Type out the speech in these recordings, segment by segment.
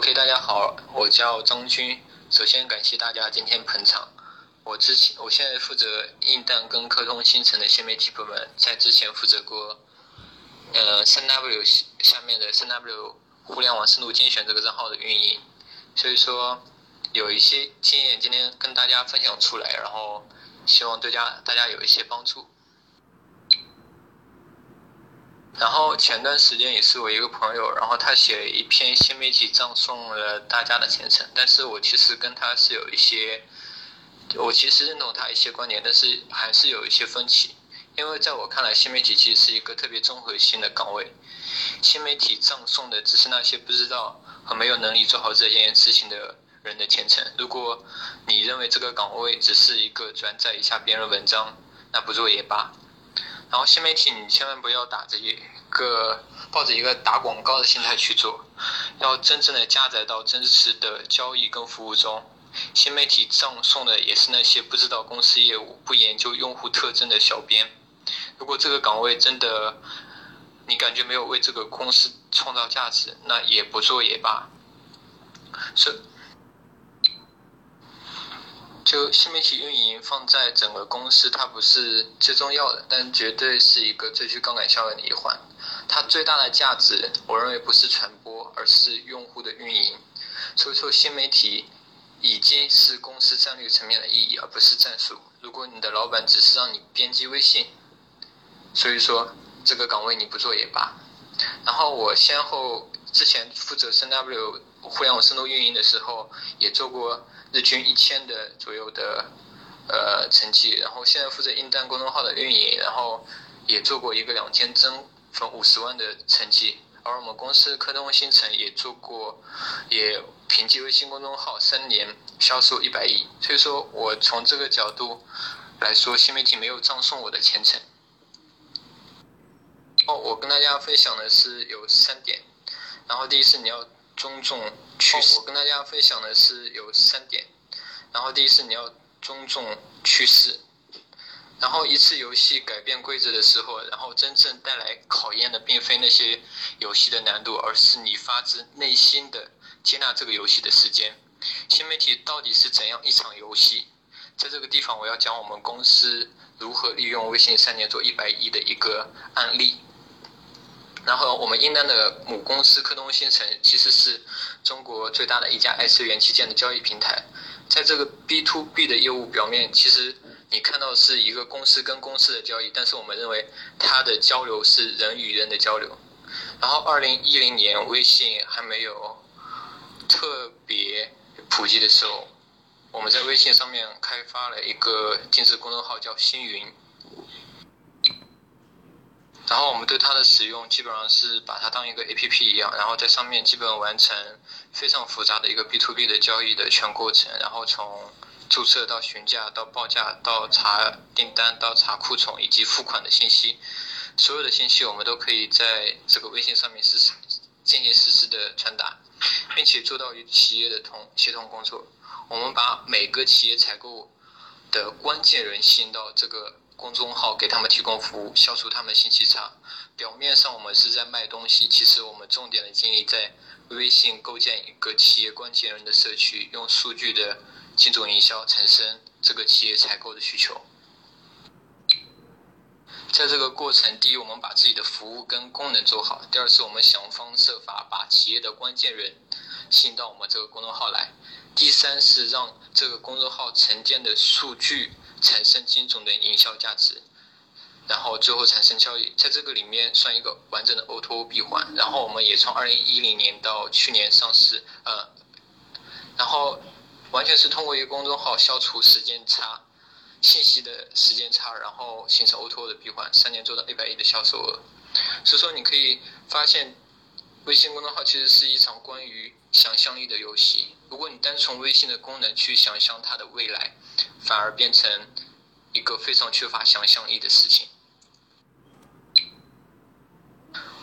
OK，大家好，我叫张军。首先感谢大家今天捧场。我之前，我现在负责硬蛋跟科通新城的新媒体部门，在之前负责过，呃，三 W 下面的三 W 互联网深度精选这个账号的运营，所以说有一些经验，今天跟大家分享出来，然后希望对家大家有一些帮助。然后前段时间也是我一个朋友，然后他写了一篇新媒体葬送了大家的前程，但是我其实跟他是有一些，我其实认同他一些观点，但是还是有一些分歧，因为在我看来，新媒体其实是一个特别综合性的岗位，新媒体葬送的只是那些不知道和没有能力做好这件事情的人的前程。如果你认为这个岗位只是一个转载一下别人文章，那不做也罢。然后新媒体，你千万不要打着一个抱着一个打广告的心态去做，要真正的加载到真实的交易跟服务中。新媒体葬送的也是那些不知道公司业务、不研究用户特征的小编。如果这个岗位真的你感觉没有为这个公司创造价值，那也不做也罢。是。就新媒体运营放在整个公司，它不是最重要的，但绝对是一个最具杠杆效应的一环。它最大的价值，我认为不是传播，而是用户的运营。所以说，新媒体已经是公司战略层面的意义，而不是战术。如果你的老板只是让你编辑微信，所以说这个岗位你不做也罢。然后我先后之前负责三 W 互联网深度运营的时候，也做过。日均一千的左右的呃成绩，然后现在负责硬蛋公众号的运营，然后也做过一个两千增粉五十万的成绩，而我们公司科通新城也做过，也凭借微信公众号三年销售一百亿，所以说我从这个角度来说，新媒体没有葬送我的前程。哦，我跟大家分享的是有三点，然后第一是你要。尊重趋势，我跟大家分享的是有三点。然后第一是你要尊重趋势。然后一次游戏改变规则的时候，然后真正带来考验的并非那些游戏的难度，而是你发自内心的接纳这个游戏的时间。新媒体到底是怎样一场游戏？在这个地方，我要讲我们公司如何利用微信三年做一百亿的一个案例。然后我们应丹的母公司科东新城其实是中国最大的一家 S 元器件的交易平台，在这个 B to B 的业务表面，其实你看到是一个公司跟公司的交易，但是我们认为它的交流是人与人的交流。然后二零一零年微信还没有特别普及的时候，我们在微信上面开发了一个定制公众号叫星云。然后我们对它的使用基本上是把它当一个 A P P 一样，然后在上面基本完成非常复杂的一个 B to B 的交易的全过程，然后从注册到询价到报价到查订单到查库存以及付款的信息，所有的信息我们都可以在这个微信上面实进行实时的传达，并且做到与企业的同协同工作。我们把每个企业采购的关键人吸引到这个。公众号给他们提供服务，消除他们信息差。表面上我们是在卖东西，其实我们重点的精力在微信构建一个企业关键人的社区，用数据的精准营销产生这个企业采购的需求。在这个过程，第一，我们把自己的服务跟功能做好；第二，是我们想方设法把企业的关键人吸引到我们这个公众号来；第三，是让这个公众号沉淀的数据。产生精准的营销价值，然后最后产生交易，在这个里面算一个完整的 O2O 闭环。然后我们也从二零一零年到去年上市，呃，然后完全是通过一个公众号消除时间差、信息的时间差，然后形成 O2O 的闭环，三年做到一百亿的销售额。所以说你可以发现，微信公众号其实是一场关于想象力的游戏。如果你单从微信的功能去想象它的未来。反而变成一个非常缺乏想象力的事情。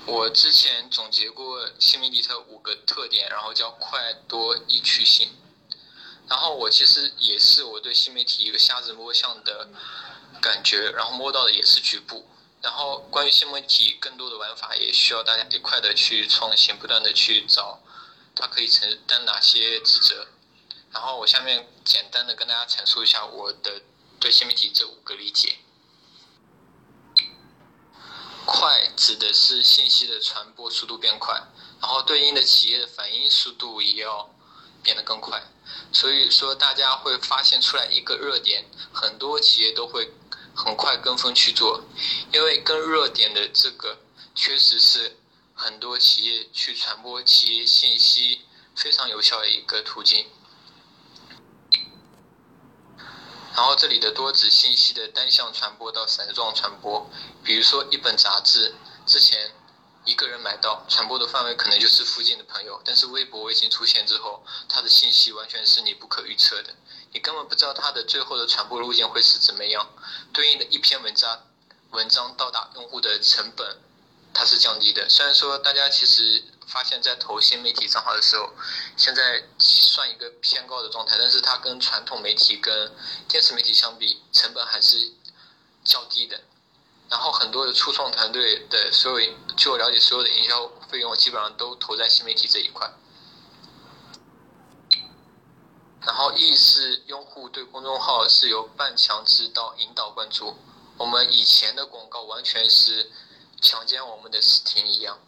我之前总结过新媒体的五个特点，然后叫快、多、易、趣、性。然后我其实也是我对新媒体一个瞎子摸象的感觉，然后摸到的也是局部。然后关于新媒体更多的玩法，也需要大家一块的去创新，不断的去找它可以承担哪些职责。然后我下面简单的跟大家阐述一下我的对新媒体这五个理解。快指的是信息的传播速度变快，然后对应的企业的反应速度也要变得更快。所以说，大家会发现出来一个热点，很多企业都会很快跟风去做，因为跟热点的这个确实是很多企业去传播企业信息非常有效的一个途径。然后这里的多指信息的单向传播到散状传播，比如说一本杂志，之前一个人买到，传播的范围可能就是附近的朋友，但是微博、微信出现之后，它的信息完全是你不可预测的，你根本不知道它的最后的传播路径会是怎么样，对应的一篇文章，文章到达用户的成本，它是降低的。虽然说大家其实。发现，在投新媒体账号的时候，现在算一个偏高的状态，但是它跟传统媒体、跟电视媒体相比，成本还是较低的。然后很多的初创团队的所有，据我了解，所有的营销费用基本上都投在新媒体这一块。然后 E 是用户对公众号是由半强制到引导关注，我们以前的广告完全是强奸我们的视听一样。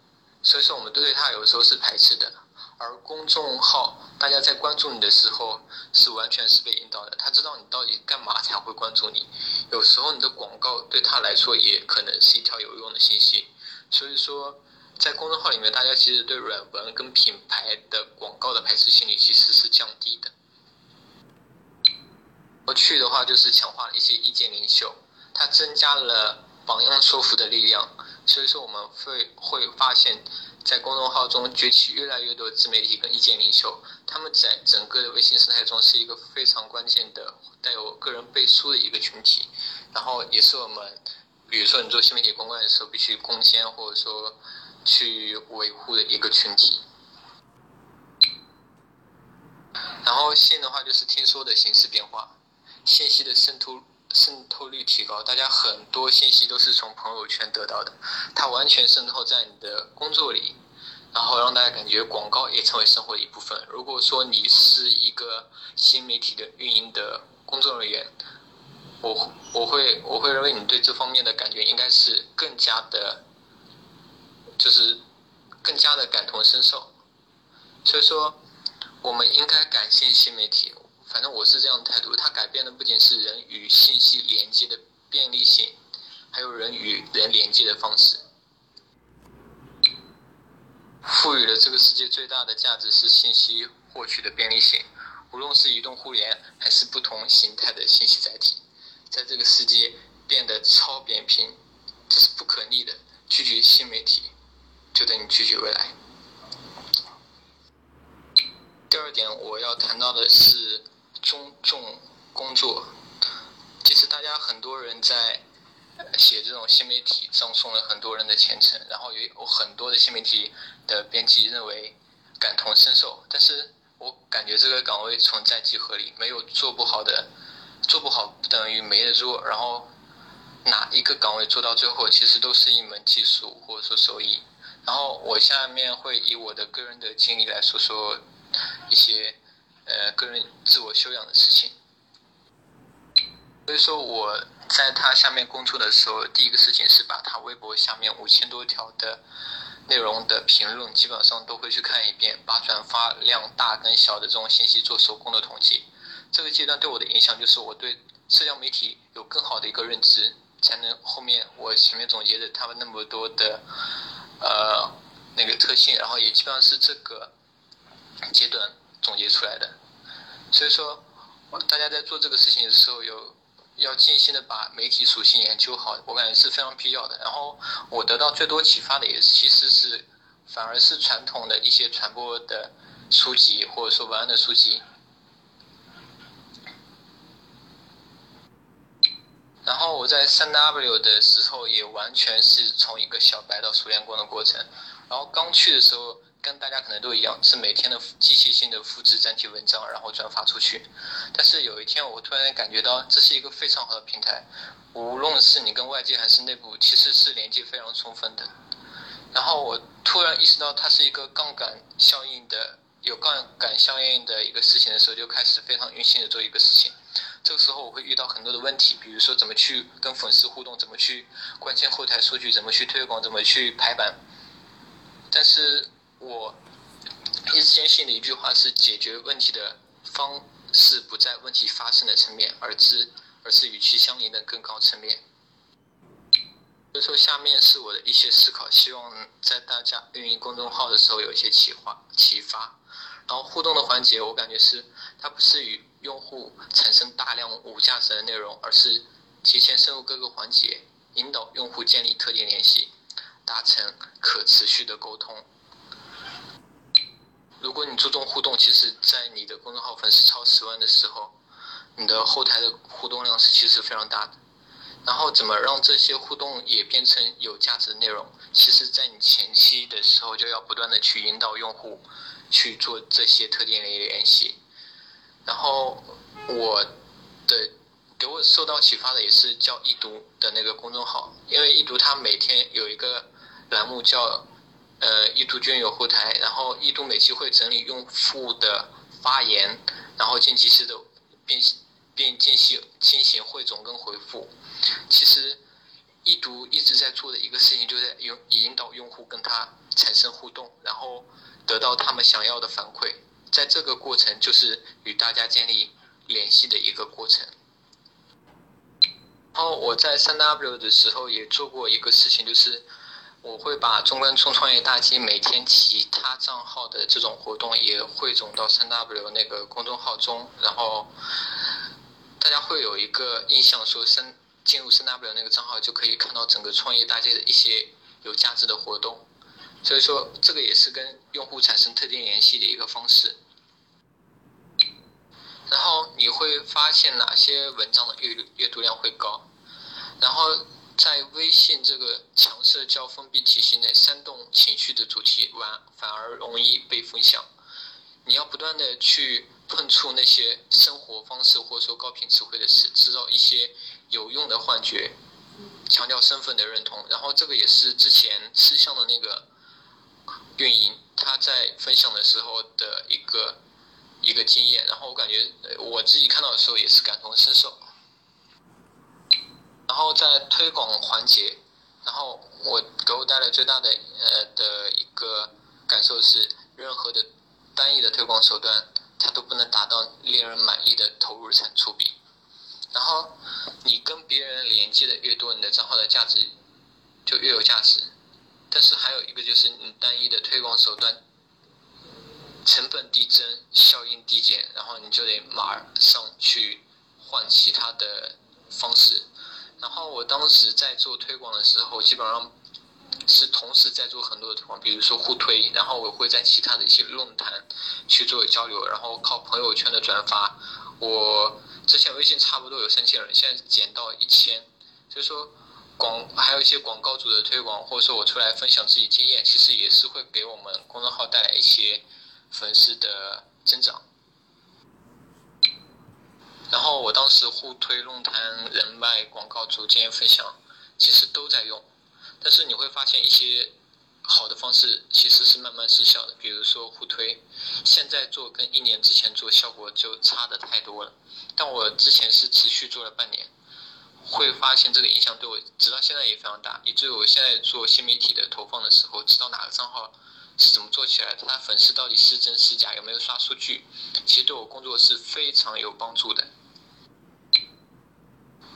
所以说，我们对它有时候是排斥的，而公众号大家在关注你的时候，是完全是被引导的。他知道你到底干嘛才会关注你。有时候你的广告对他来说也可能是一条有用的信息。所以说，在公众号里面，大家其实对软文跟品牌的广告的排斥心理其实是降低的。过去的话就是强化了一些意见领袖，它增加了榜样说服的力量。所以说，我们会会发现，在公众号中崛起越来越多自媒体跟意见领袖，他们在整个的微信生态中是一个非常关键的、带有个人背书的一个群体。然后，也是我们，比如说你做新媒体公关的时候必须攻坚或者说去维护的一个群体。然后，信的话就是听说的形式变化，信息的渗透。渗透率提高，大家很多信息都是从朋友圈得到的，它完全渗透在你的工作里，然后让大家感觉广告也成为生活的一部分。如果说你是一个新媒体的运营的工作人员，我我会我会认为你对这方面的感觉应该是更加的，就是更加的感同身受。所以说，我们应该感谢新媒体。反正我是这样的态度，它改变的不仅是人与信息连接的便利性，还有人与人连接的方式。赋予了这个世界最大的价值是信息获取的便利性，无论是移动互联还是不同形态的信息载体，在这个世界变得超扁平，这是不可逆的。拒绝新媒体，就等于拒绝未来。第二点，我要谈到的是。尊重工作，其实大家很多人在写这种新媒体，葬送了很多人的前程。然后也有很多的新媒体的编辑认为感同身受，但是我感觉这个岗位存在即合理，没有做不好的，做不好不等于没得做。然后哪一个岗位做到最后，其实都是一门技术或者说手艺。然后我下面会以我的个人的经历来说说一些。呃，个人自我修养的事情。所以说我在他下面工作的时候，第一个事情是把他微博下面五千多条的内容的评论，基本上都会去看一遍，把转发量大跟小的这种信息做手工的统计。这个阶段对我的影响就是我对社交媒体有更好的一个认知，才能后面我前面总结的他们那么多的呃那个特性，然后也基本上是这个阶段。总结出来的，所以说，大家在做这个事情的时候，有要尽心的把媒体属性研究好，我感觉是非常必要的。然后我得到最多启发的也其实是，反而是传统的一些传播的书籍或者说文案的书籍。然后我在三 W 的时候也完全是从一个小白到熟练工的过程。然后刚去的时候。跟大家可能都一样，是每天的机械性的复制粘贴文章，然后转发出去。但是有一天，我突然感觉到这是一个非常好的平台，无论是你跟外界还是内部，其实是连接非常充分的。然后我突然意识到，它是一个杠杆效应的有杠杆效应的一个事情的时候，就开始非常用心的做一个事情。这个时候我会遇到很多的问题，比如说怎么去跟粉丝互动，怎么去关心后台数据，怎么去推广，怎么去排版。但是我一直坚信的一句话是：解决问题的方式不在问题发生的层面，而之而是与其相邻的更高层面。所以说，下面是我的一些思考，希望在大家运营公众号的时候有一些启发。启发。然后互动的环节，我感觉是它不是与用户产生大量无价值的内容，而是提前深入各个环节，引导用户建立特定联系，达成可持续的沟通。如果你注重互动，其实，在你的公众号粉丝超十万的时候，你的后台的互动量是其实是非常大的。然后怎么让这些互动也变成有价值的内容？其实，在你前期的时候就要不断的去引导用户去做这些特定的联系。然后我的给我受到启发的也是叫易读的那个公众号，因为易读它每天有一个栏目叫呃易读君有后台，然后易读每期会整理用户的发言，然后进及时的并并进行进行汇总跟回复。其实，易读一直在做的一个事情，就是用引导用户跟他产生互动，然后得到他们想要的反馈。在这个过程，就是与大家建立联系的一个过程。然后我在三 W 的时候也做过一个事情，就是我会把中关村创业大街每天其他账号的这种活动也汇总到三 W 那个公众号中，然后大家会有一个印象，说三。进入三 W 那个账号就可以看到整个创业大街的一些有价值的活动，所以说这个也是跟用户产生特定联系的一个方式。然后你会发现哪些文章的阅阅读量会高，然后在微信这个强社交封闭体系内，煽动情绪的主题完反而容易被分享。你要不断的去碰触那些生活方式或者说高频词汇的事，制造一些有用的幻觉，强调身份的认同。然后这个也是之前吃相的那个运营他在分享的时候的一个一个经验。然后我感觉我自己看到的时候也是感同身受。然后在推广环节，然后我给我带来最大的呃的一个感受是任何的。单一的推广手段，它都不能达到令人满意的投入产出比。然后，你跟别人连接的越多，你的账号的价值就越有价值。但是还有一个就是，你单一的推广手段成本递增，效应递减，然后你就得马上去换其他的方式。然后我当时在做推广的时候，基本上。是同时在做很多的推广，比如说互推，然后我会在其他的一些论坛去做交流，然后靠朋友圈的转发。我之前微信差不多有三千人，现在减到一千。所以说广还有一些广告主的推广，或者说我出来分享自己经验，其实也是会给我们公众号带来一些粉丝的增长。然后我当时互推论坛、人脉、广告主经验分享，其实都在用。但是你会发现一些好的方式其实是慢慢失效的，比如说互推，现在做跟一年之前做效果就差的太多了。但我之前是持续做了半年，会发现这个影响对我直到现在也非常大，以至于我现在做新媒体的投放的时候，知道哪个账号是怎么做起来的，他粉丝到底是真是假，有没有刷数据，其实对我工作是非常有帮助的。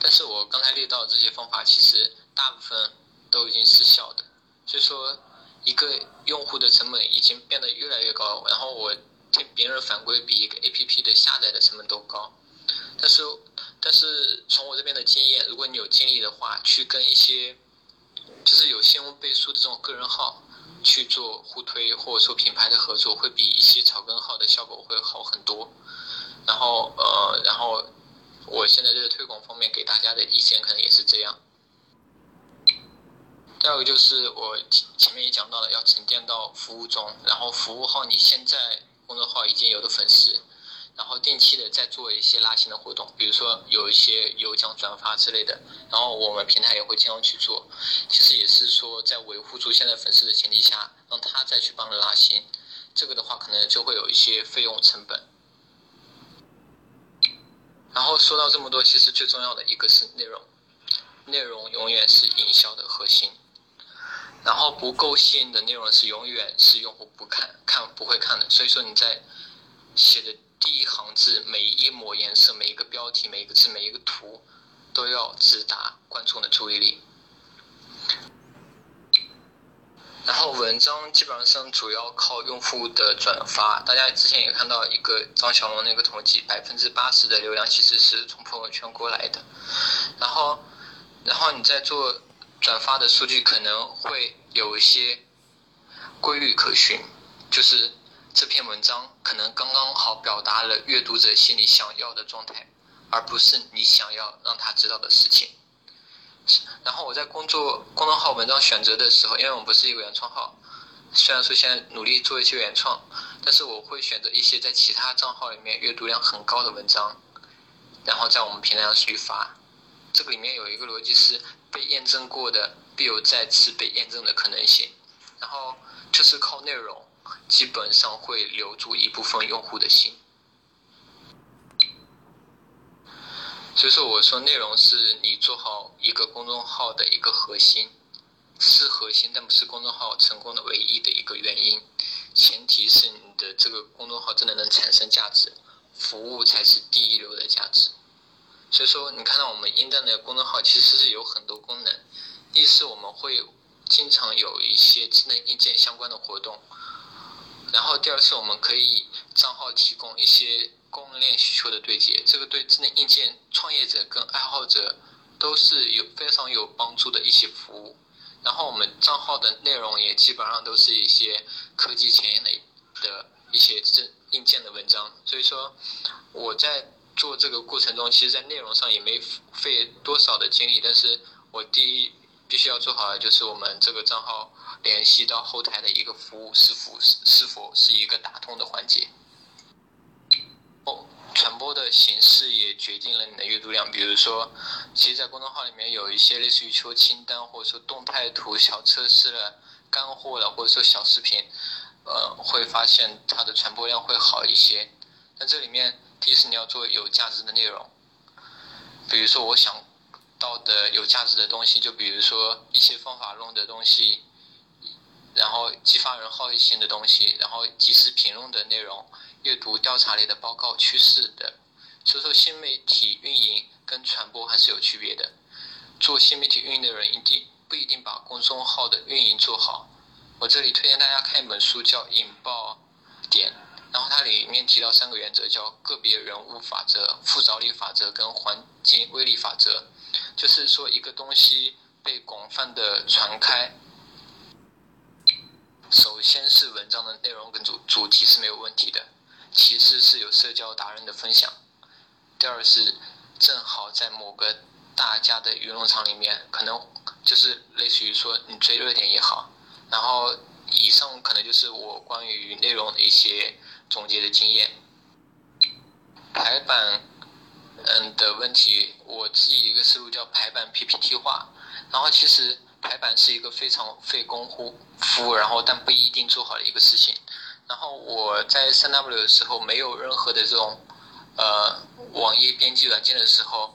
但是我刚才列到这些方法，其实大部分。都已经失效的，所以说一个用户的成本已经变得越来越高。然后我听别人反馈，比一个 A P P 的下载的成本都高。但是，但是从我这边的经验，如果你有精力的话，去跟一些就是有新闻背书的这种个人号去做互推，或者说品牌的合作，会比一些草根号的效果会好很多。然后，呃，然后我现在这个推广方面给大家的意见可能也是这样。第二个就是我前面也讲到了，要沉淀到服务中，然后服务号你现在公众号已经有的粉丝，然后定期的再做一些拉新的活动，比如说有一些有奖转发之类的，然后我们平台也会经常去做，其实也是说在维护住现在粉丝的前提下，让他再去帮着拉新，这个的话可能就会有一些费用成本。然后说到这么多，其实最重要的一个是内容，内容永远是营销的核心。然后不够吸引的内容是永远是用户不看看不会看的。所以说你在写的第一行字，每一抹颜色，每一个标题，每一个字，每一个图，都要直达观众的注意力。然后文章基本上主要靠用户的转发，大家之前也看到一个张小龙那个统计，百分之八十的流量其实是从朋友圈过来的。然后，然后你在做转发的数据可能会有一些规律可循，就是这篇文章可能刚刚好表达了阅读者心里想要的状态，而不是你想要让他知道的事情。然后我在工作公众号文章选择的时候，因为我们不是一个原创号，虽然说现在努力做一些原创，但是我会选择一些在其他账号里面阅读量很高的文章，然后在我们平台上去发。这个里面有一个逻辑是，被验证过的必有再次被验证的可能性。然后就是靠内容，基本上会留住一部分用户的心。所以说，我说内容是你做好一个公众号的一个核心，是核心，但不是公众号成功的唯一的一个原因。前提是你的这个公众号真的能产生价值，服务才是第一流的价值。所以说，你看到我们英站的公众号其实是有很多功能，一是我们会经常有一些智能硬件相关的活动，然后第二次我们可以账号提供一些。供应链需求的对接，这个对智能硬件创业者跟爱好者都是有非常有帮助的一些服务。然后我们账号的内容也基本上都是一些科技前沿的的一些智硬件的文章。所以说我在做这个过程中，其实，在内容上也没费多少的精力。但是我第一必须要做好的就是我们这个账号联系到后台的一个服务是否是否是一个打通的环节。哦传播的形式也决定了你的阅读量。比如说，其实，在公众号里面有一些类似于求清单，或者说动态图、小测试了、干货了，或者说小视频，呃，会发现它的传播量会好一些。但这里面，第一是你要做有价值的内容。比如说，我想到的有价值的东西，就比如说一些方法论的东西，然后激发人好奇心的东西，然后及时评论的内容。阅读调查类的报告趋势的，所以说新媒体运营跟传播还是有区别的。做新媒体运营的人一定不一定把公众号的运营做好。我这里推荐大家看一本书，叫《引爆点》，然后它里面提到三个原则，叫个别人物法则、附着力法则跟环境威力法则。就是说一个东西被广泛的传开，首先是文章的内容跟主主题是没有问题的。其次是有社交达人的分享，第二是正好在某个大家的舆论场里面，可能就是类似于说你追热点也好，然后以上可能就是我关于内容的一些总结的经验。排版，嗯的问题，我自己一个思路叫排版 PPT 化，然后其实排版是一个非常费功夫，然后但不一定做好的一个事情。然后我在三 W 的时候，没有任何的这种，呃，网页编辑软件的时候，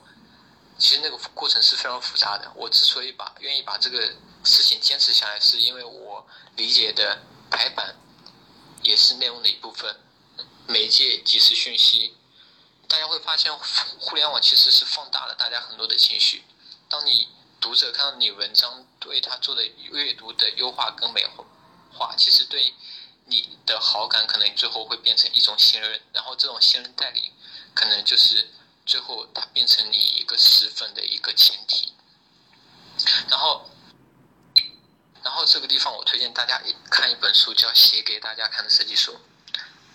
其实那个过程是非常复杂的。我之所以把愿意把这个事情坚持下来，是因为我理解的排版也是内容的一部分，媒介即时讯息。大家会发现，互联网其实是放大了大家很多的情绪。当你读者看到你文章对他做的阅读的优化跟美化，其实对。你的好感可能最后会变成一种信任，然后这种信任代理，可能就是最后它变成你一个十分的一个前提。然后，然后这个地方我推荐大家看一本书，叫《写给大家看的设计书》。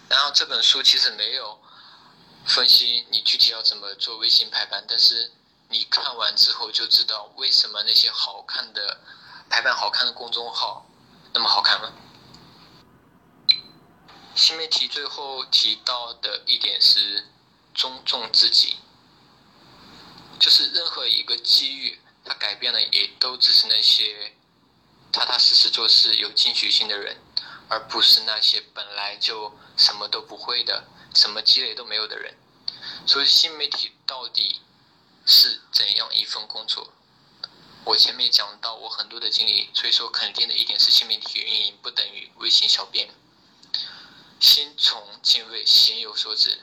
然后这本书其实没有分析你具体要怎么做微信排版，但是你看完之后就知道为什么那些好看的排版好看的公众号那么好看了。新媒体最后提到的一点是尊重自己，就是任何一个机遇，它改变了也都只是那些踏踏实实做事、有进取心的人，而不是那些本来就什么都不会的、什么积累都没有的人。所以，新媒体到底是怎样一份工作？我前面讲到我很多的经历，所以说肯定的一点是，新媒体运营不等于微信小编。心从敬畏，心有所指。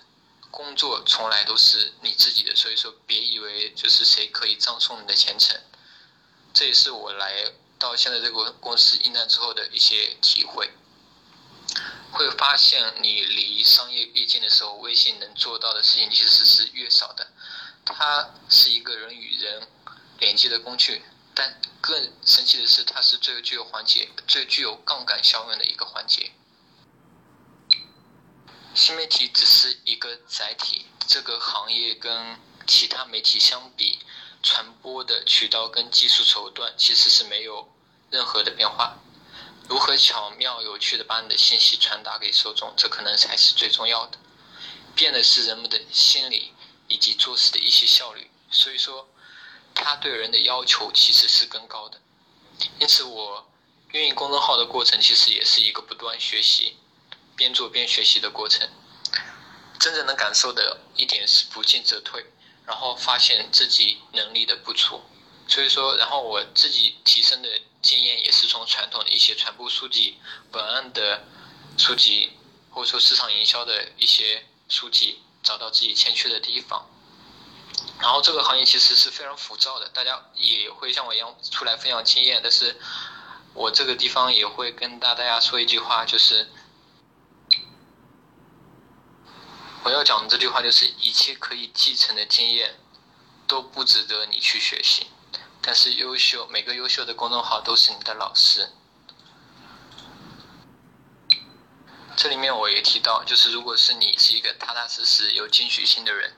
工作从来都是你自己的，所以说别以为就是谁可以葬送你的前程。这也是我来到现在这个公司应单之后的一些体会。会发现你离商业越近的时候，微信能做到的事情其实是越少的。它是一个人与人连接的工具，但更神奇的是，它是最具有环节、最具有杠杆效应的一个环节。新媒体只是一个载体，这个行业跟其他媒体相比，传播的渠道跟技术手段其实是没有任何的变化。如何巧妙有趣的把你的信息传达给受众，这可能才是最重要的。变的是人们的心理以及做事的一些效率，所以说，他对人的要求其实是更高的。因此，我运营公众号的过程其实也是一个不断学习。边做边学习的过程，真正能感受的一点是不进则退，然后发现自己能力的不足，所以说，然后我自己提升的经验也是从传统的一些传播书籍、文案的书籍，或者说市场营销的一些书籍，找到自己欠缺的地方。然后这个行业其实是非常浮躁的，大家也会像我一样出来分享经验，但是我这个地方也会跟大大家说一句话，就是。我要讲的这句话就是：一切可以继承的经验都不值得你去学习，但是优秀每个优秀的公众号都是你的老师。这里面我也提到，就是如果是你是一个踏踏实实有进取心的人，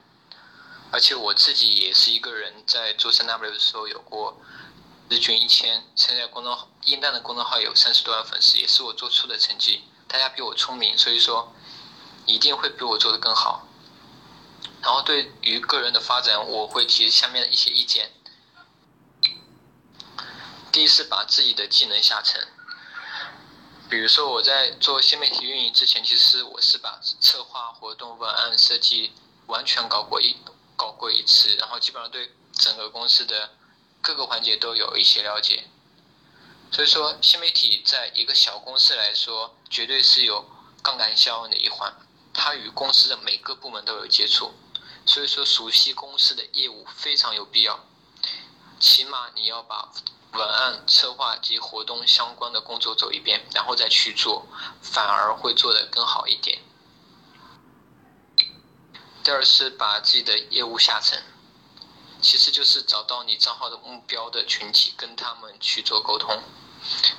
而且我自己也是一个人，在做三 W 的时候有过日均一千，现在公众号应单的公众号有三十多万粉丝，也是我做出的成绩。大家比我聪明，所以说。一定会比我做的更好。然后对于个人的发展，我会提下面的一些意见。第一是把自己的技能下沉。比如说我在做新媒体运营之前，其实我是把策划、活动、文案设计完全搞过一搞过一次，然后基本上对整个公司的各个环节都有一些了解。所以说，新媒体在一个小公司来说，绝对是有杠杆效应的一环。它与公司的每个部门都有接触，所以说熟悉公司的业务非常有必要。起码你要把文案、策划及活动相关的工作走一遍，然后再去做，反而会做得更好一点。第二是把自己的业务下沉，其实就是找到你账号的目标的群体，跟他们去做沟通。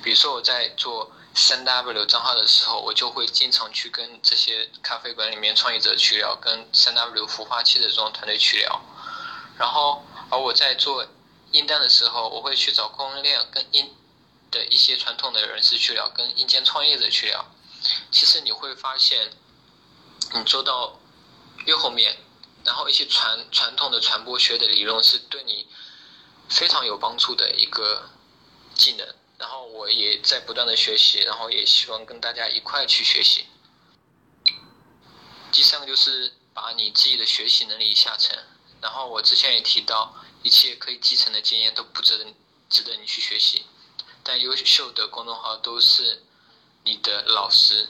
比如说我在做。三 W 账号的时候，我就会经常去跟这些咖啡馆里面创业者去聊，跟三 W 孵化器的这种团队去聊。然后，而我在做硬单的时候，我会去找供应链跟硬的一些传统的人士去聊，跟硬件创业者去聊。其实你会发现，你做到越后面，然后一些传传统的传播学的理论是对你非常有帮助的一个技能。然后我也在不断的学习，然后也希望跟大家一块去学习。第三个就是把你自己的学习能力下沉。然后我之前也提到，一切可以继承的经验都不值得值得你去学习，但优秀的公众号都是你的老师，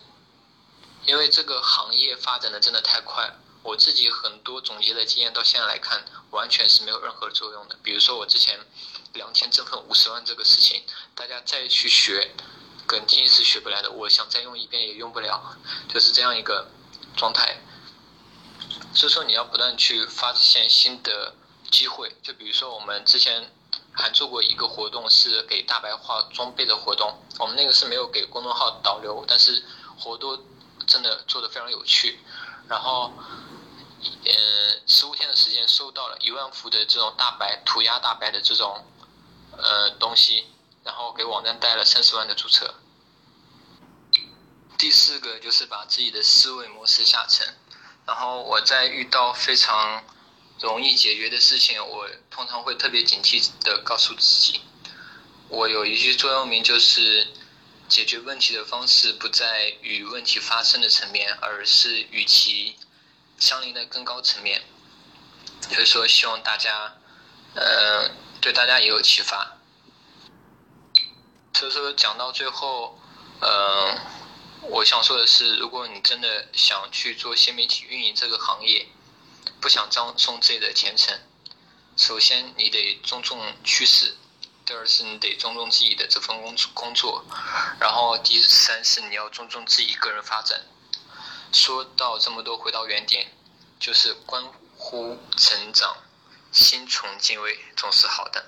因为这个行业发展的真的太快。我自己很多总结的经验到现在来看，完全是没有任何作用的。比如说我之前。两天挣份五十万这个事情，大家再去学，肯定是学不来的。我想再用一遍也用不了，就是这样一个状态。所以说你要不断去发现新的机会。就比如说我们之前还做过一个活动，是给大白化装备的活动。我们那个是没有给公众号导流，但是活动真的做的非常有趣。然后，嗯，十五天的时间收到了一万幅的这种大白涂鸦大白的这种。呃，东西，然后给网站带了三十万的注册。第四个就是把自己的思维模式下沉，然后我在遇到非常容易解决的事情，我通常会特别警惕的告诉自己，我有一句座右铭就是，解决问题的方式不在与问题发生的层面，而是与其相邻的更高层面。所以说，希望大家，呃，对大家也有启发。所以说，讲到最后，呃，我想说的是，如果你真的想去做新媒体运营这个行业，不想葬送自己的前程，首先你得尊重趋势，第二是你得尊重自己的这份工工作，然后第三是你要尊重自己个人发展。说到这么多，回到原点，就是关。乎成长，心存敬畏总是好的。